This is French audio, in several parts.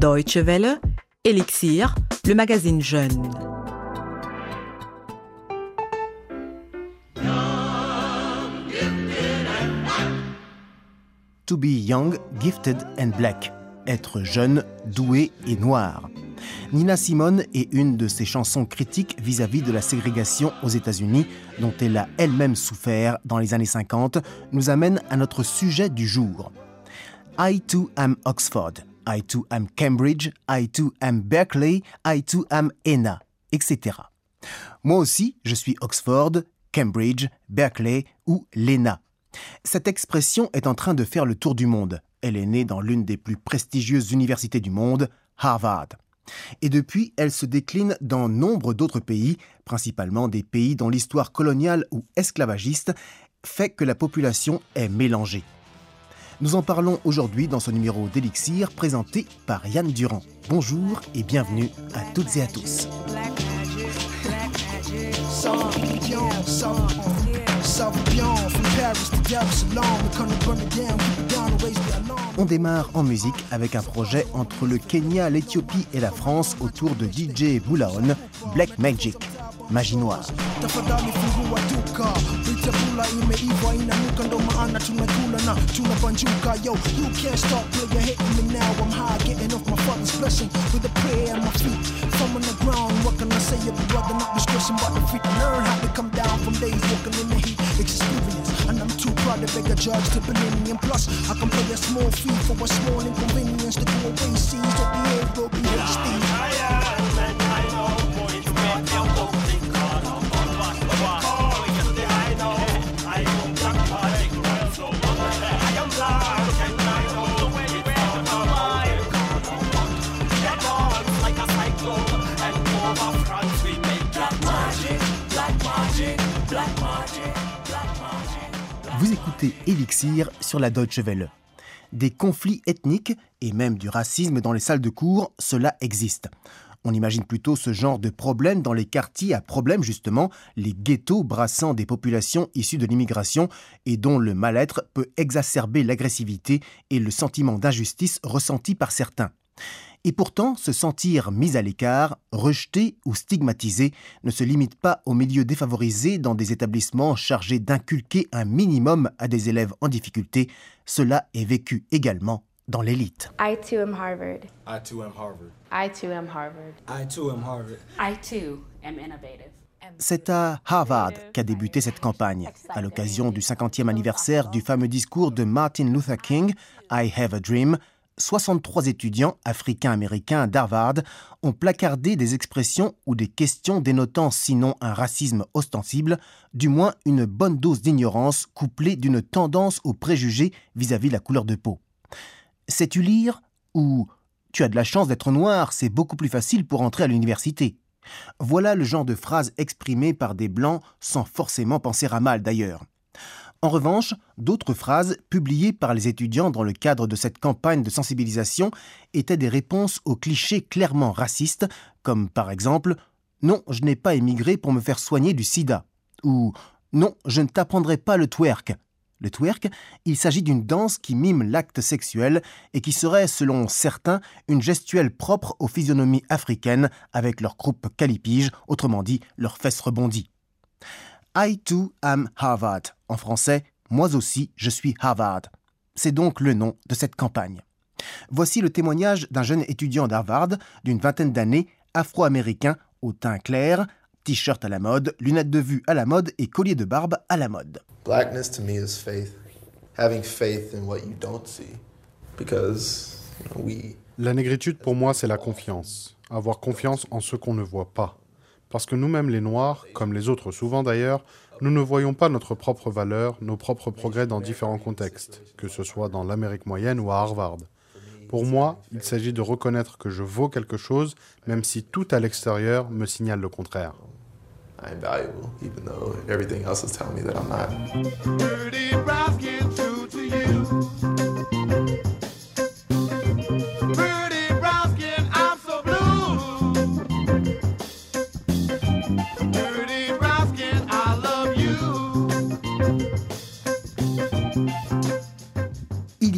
Deutsche Welle, Elixir, le magazine Jeune. To be young, gifted and black. Être jeune, doué et noir. Nina Simone est une de ses chansons critiques vis-à-vis de la ségrégation aux États-Unis, dont elle a elle-même souffert dans les années 50, nous amène à notre sujet du jour. I too am Oxford. I too am Cambridge. I too am Berkeley. I too am ENA, etc. Moi aussi, je suis Oxford, Cambridge, Berkeley ou l'ENA. Cette expression est en train de faire le tour du monde. Elle est née dans l'une des plus prestigieuses universités du monde, Harvard. Et depuis, elle se décline dans nombre d'autres pays, principalement des pays dont l'histoire coloniale ou esclavagiste fait que la population est mélangée. Nous en parlons aujourd'hui dans ce numéro d'Elixir présenté par Yann Durand. Bonjour et bienvenue à toutes et à tous. On démarre en musique avec un projet entre le Kenya, l'Éthiopie et la France autour de DJ Boulaon, Black Magic, magie noire. Chakula imeiva inanuka ndo maana tunakula na tunabanjuka yo you can't stop player hitting me now I'm high getting off my father's blessing with a prayer at my feet from on the ground what can I say? If brother not discretion but the feet learn how to come down from days walking in the heat experience. And I'm too proud to beg a judge to believe and plus I can play a small fee for a small inconvenience to go away seas of the air will be écoutez Elixir sur la Deutsche Welle. Des conflits ethniques et même du racisme dans les salles de cours, cela existe. On imagine plutôt ce genre de problème dans les quartiers à problème justement, les ghettos brassant des populations issues de l'immigration et dont le mal-être peut exacerber l'agressivité et le sentiment d'injustice ressenti par certains. Et pourtant, se sentir mis à l'écart, rejeté ou stigmatisé ne se limite pas aux milieux défavorisés dans des établissements chargés d'inculquer un minimum à des élèves en difficulté. Cela est vécu également dans l'élite. I too am Harvard. I too am Harvard. I too am Harvard. I too am Harvard. I too am innovative. C'est à Harvard qu'a débuté cette campagne, à l'occasion du 50e anniversaire du fameux discours de Martin Luther King, I Have a Dream, 63 étudiants africains-américains d'Harvard ont placardé des expressions ou des questions dénotant sinon un racisme ostensible, du moins une bonne dose d'ignorance couplée d'une tendance aux préjugés vis-à-vis de la couleur de peau. Sais-tu lire ou tu as de la chance d'être noir, c'est beaucoup plus facile pour entrer à l'université. Voilà le genre de phrases exprimées par des blancs sans forcément penser à mal d'ailleurs. En revanche, d'autres phrases publiées par les étudiants dans le cadre de cette campagne de sensibilisation étaient des réponses aux clichés clairement racistes, comme par exemple Non, je n'ai pas émigré pour me faire soigner du sida ou Non, je ne t'apprendrai pas le twerk. Le twerk, il s'agit d'une danse qui mime l'acte sexuel et qui serait, selon certains, une gestuelle propre aux physionomies africaines avec leur croupe calipige, autrement dit leurs fesses rebondies. I too am Harvard. En français, moi aussi, je suis Harvard. C'est donc le nom de cette campagne. Voici le témoignage d'un jeune étudiant d'Harvard d'une vingtaine d'années, afro-américain, au teint clair, t-shirt à la mode, lunettes de vue à la mode et collier de barbe à la mode. Blackness to me is faith. Having faith in what you don't see. Because we La négritude pour moi, c'est la confiance. Avoir confiance en ce qu'on ne voit pas. Parce que nous-mêmes, les Noirs, comme les autres souvent d'ailleurs, nous ne voyons pas notre propre valeur, nos propres progrès dans différents contextes, que ce soit dans l'Amérique moyenne ou à Harvard. Pour moi, il s'agit de reconnaître que je vaux quelque chose, même si tout à l'extérieur me signale le contraire. I'm valuable, even though everything else is telling me that I'm not.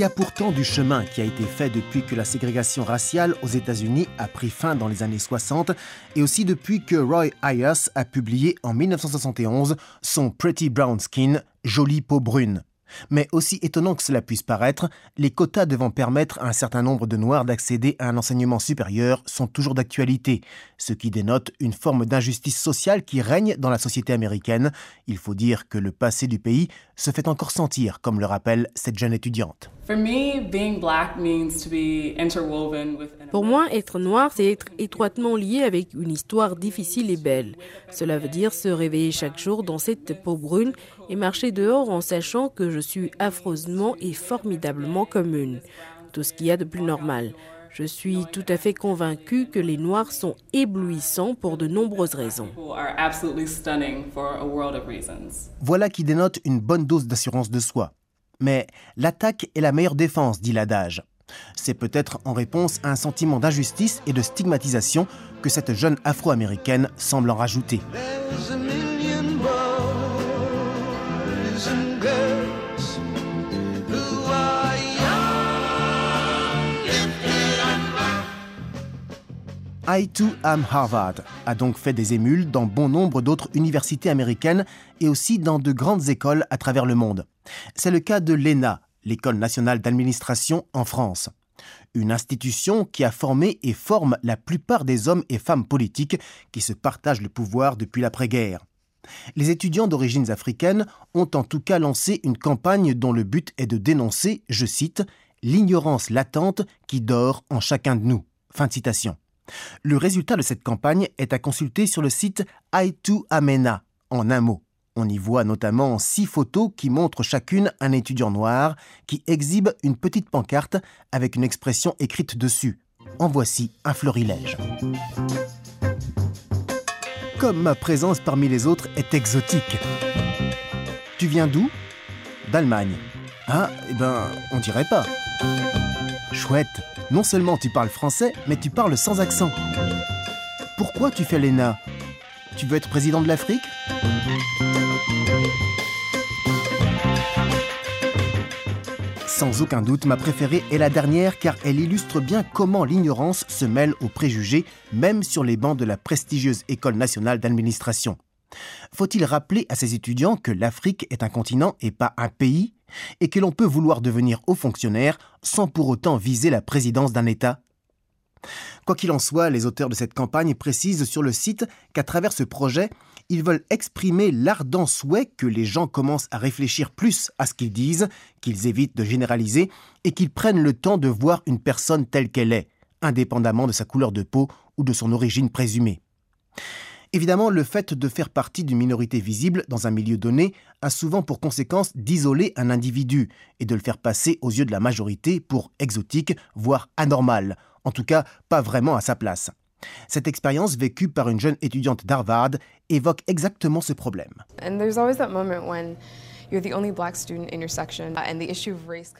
Y y a pourtant du chemin qui a été fait depuis que la ségrégation raciale aux États-Unis a pris fin dans les années 60 et aussi depuis que Roy Ayers a publié en 1971 son Pretty Brown Skin, jolie peau brune. Mais aussi étonnant que cela puisse paraître, les quotas devant permettre à un certain nombre de Noirs d'accéder à un enseignement supérieur sont toujours d'actualité, ce qui dénote une forme d'injustice sociale qui règne dans la société américaine. Il faut dire que le passé du pays se fait encore sentir, comme le rappelle cette jeune étudiante. Pour moi, être noir, c'est être étroitement lié avec une histoire difficile et belle. Cela veut dire se réveiller chaque jour dans cette peau brune et marcher dehors en sachant que je suis affreusement et formidablement commune. Tout ce qu'il y a de plus normal. Je suis tout à fait convaincue que les Noirs sont éblouissants pour de nombreuses raisons. Voilà qui dénote une bonne dose d'assurance de soi. Mais l'attaque est la meilleure défense, dit l'adage. C'est peut-être en réponse à un sentiment d'injustice et de stigmatisation que cette jeune afro-américaine semble en rajouter. I too am Harvard a donc fait des émules dans bon nombre d'autres universités américaines et aussi dans de grandes écoles à travers le monde. C'est le cas de l'ENA, l'École nationale d'administration en France. Une institution qui a formé et forme la plupart des hommes et femmes politiques qui se partagent le pouvoir depuis l'après-guerre. Les étudiants d'origines africaines ont en tout cas lancé une campagne dont le but est de dénoncer, je cite, l'ignorance latente qui dort en chacun de nous. Fin de citation. Le résultat de cette campagne est à consulter sur le site I2 Amena, en un mot. On y voit notamment six photos qui montrent chacune un étudiant noir qui exhibe une petite pancarte avec une expression écrite dessus. En voici un florilège. Comme ma présence parmi les autres est exotique. Tu viens d'où? D'Allemagne. Ah, eh ben, on dirait pas. Chouette, non seulement tu parles français, mais tu parles sans accent. Pourquoi tu fais l'ENA? Tu veux être président de l'Afrique? Sans aucun doute, ma préférée est la dernière car elle illustre bien comment l'ignorance se mêle aux préjugés, même sur les bancs de la prestigieuse École nationale d'administration. Faut-il rappeler à ces étudiants que l'Afrique est un continent et pas un pays, et que l'on peut vouloir devenir haut fonctionnaire sans pour autant viser la présidence d'un État Quoi qu'il en soit, les auteurs de cette campagne précisent sur le site qu'à travers ce projet, ils veulent exprimer l'ardent souhait que les gens commencent à réfléchir plus à ce qu'ils disent, qu'ils évitent de généraliser et qu'ils prennent le temps de voir une personne telle qu'elle est, indépendamment de sa couleur de peau ou de son origine présumée. Évidemment, le fait de faire partie d'une minorité visible dans un milieu donné a souvent pour conséquence d'isoler un individu et de le faire passer aux yeux de la majorité pour exotique, voire anormal, en tout cas pas vraiment à sa place. Cette expérience vécue par une jeune étudiante d'Harvard évoque exactement ce problème. And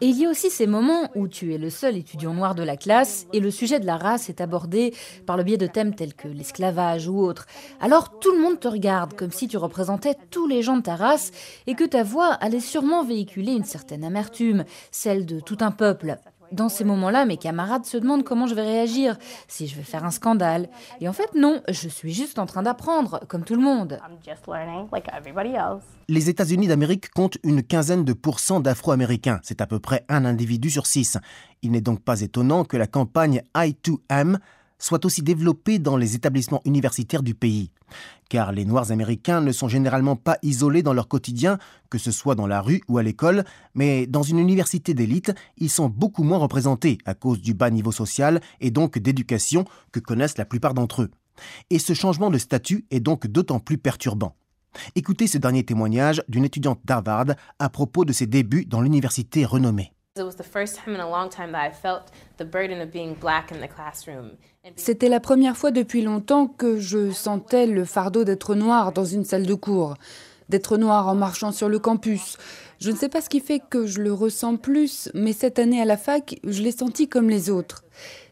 Et il y a aussi ces moments où tu es le seul étudiant noir de la classe et le sujet de la race est abordé par le biais de thèmes tels que l'esclavage ou autres. Alors tout le monde te regarde comme si tu représentais tous les gens de ta race et que ta voix allait sûrement véhiculer une certaine amertume, celle de tout un peuple. Dans ces moments-là, mes camarades se demandent comment je vais réagir, si je vais faire un scandale. Et en fait, non, je suis juste en train d'apprendre, comme tout le monde. I'm just learning like everybody else. Les États-Unis d'Amérique comptent une quinzaine de pourcents d'Afro-Américains. C'est à peu près un individu sur six. Il n'est donc pas étonnant que la campagne I2M soit aussi développée dans les établissements universitaires du pays. Car les Noirs américains ne sont généralement pas isolés dans leur quotidien, que ce soit dans la rue ou à l'école, mais dans une université d'élite, ils sont beaucoup moins représentés à cause du bas niveau social et donc d'éducation que connaissent la plupart d'entre eux. Et ce changement de statut est donc d'autant plus perturbant. Écoutez ce dernier témoignage d'une étudiante d'Harvard à propos de ses débuts dans l'université renommée. C'était la première fois depuis longtemps que je sentais le fardeau d'être noir dans une salle de cours, d'être noir en marchant sur le campus. Je ne sais pas ce qui fait que je le ressens plus, mais cette année à la fac, je l'ai senti comme les autres.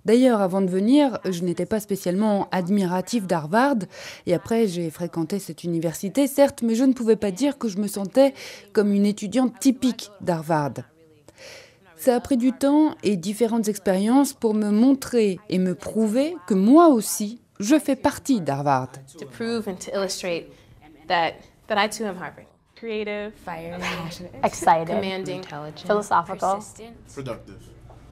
D'ailleurs, avant de venir, je n'étais pas spécialement admiratif d'Harvard, et après j'ai fréquenté cette université, certes, mais je ne pouvais pas dire que je me sentais comme une étudiante typique d'Harvard. Ça a pris du temps et différentes expériences pour me montrer et me prouver que moi aussi, je fais partie d'Harvard. To prove and to illustrate that, that I too am Harvard. Creative, Fiery, passionate, excited, Commanding, intelligent, philosophical. persistent. Productive.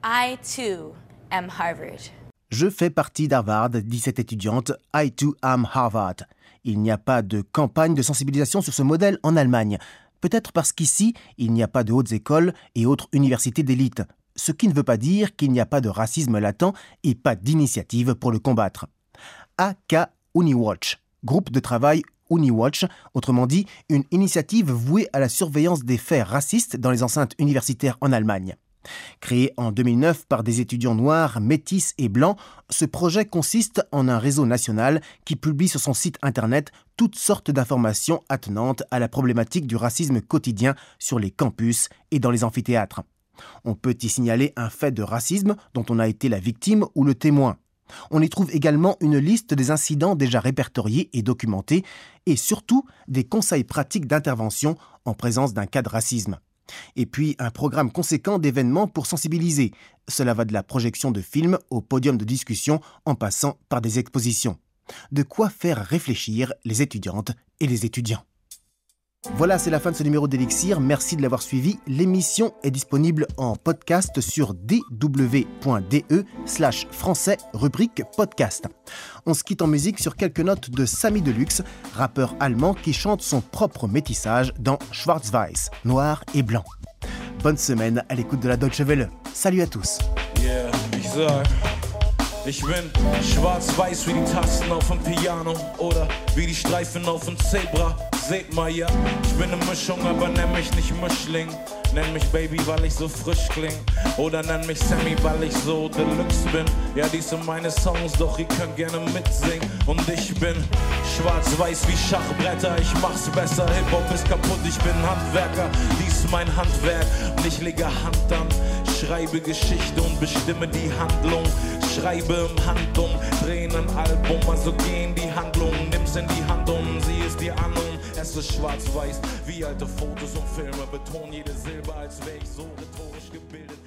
I too am Harvard. Je fais partie d'Harvard, dit cette étudiante. I too am Harvard. Il n'y a pas de campagne de sensibilisation sur ce modèle en Allemagne. Peut-être parce qu'ici, il n'y a pas de hautes écoles et autres universités d'élite. Ce qui ne veut pas dire qu'il n'y a pas de racisme latent et pas d'initiative pour le combattre. AK UniWatch, groupe de travail UniWatch, autrement dit une initiative vouée à la surveillance des faits racistes dans les enceintes universitaires en Allemagne. Créé en 2009 par des étudiants noirs, métis et blancs, ce projet consiste en un réseau national qui publie sur son site internet toutes sortes d'informations attenantes à la problématique du racisme quotidien sur les campus et dans les amphithéâtres. On peut y signaler un fait de racisme dont on a été la victime ou le témoin. On y trouve également une liste des incidents déjà répertoriés et documentés, et surtout des conseils pratiques d'intervention en présence d'un cas de racisme. Et puis un programme conséquent d'événements pour sensibiliser. Cela va de la projection de films au podium de discussion en passant par des expositions. De quoi faire réfléchir les étudiantes et les étudiants. Voilà, c'est la fin de ce numéro d'Elixir. Merci de l'avoir suivi. L'émission est disponible en podcast sur dw.de slash français rubrique podcast. On se quitte en musique sur quelques notes de Samy Deluxe, rappeur allemand qui chante son propre métissage dans Schwarz-Weiß, noir et blanc. Bonne semaine à l'écoute de la Deutsche Welle. Salut à tous. Ich bin schwarz-weiß wie die Tasten auf dem Piano oder wie die Streifen auf dem Zebra. Seht mal, ja, ich bin eine Mischung, aber nenn mich nicht Mischling. Nenn mich Baby, weil ich so frisch kling. Oder nenn mich Sammy, weil ich so Deluxe bin. Ja, dies sind meine Songs, doch ihr könnt gerne mitsingen. Und ich bin schwarz-weiß wie Schachbretter. Ich mach's besser, Hip-Hop ist kaputt, ich bin Handwerker. Dies ist mein Handwerk und ich lege Hand an. Schreibe Geschichte und bestimme die Handlung. Schreibe im Handum, drehen ein Album, also geh in die Handlung. Nimm's in die Hand und sieh es dir an und es ist schwarz-weiß wie alte Fotos und Filme. Beton jede Silbe, als wäre ich so rhetorisch gebildet.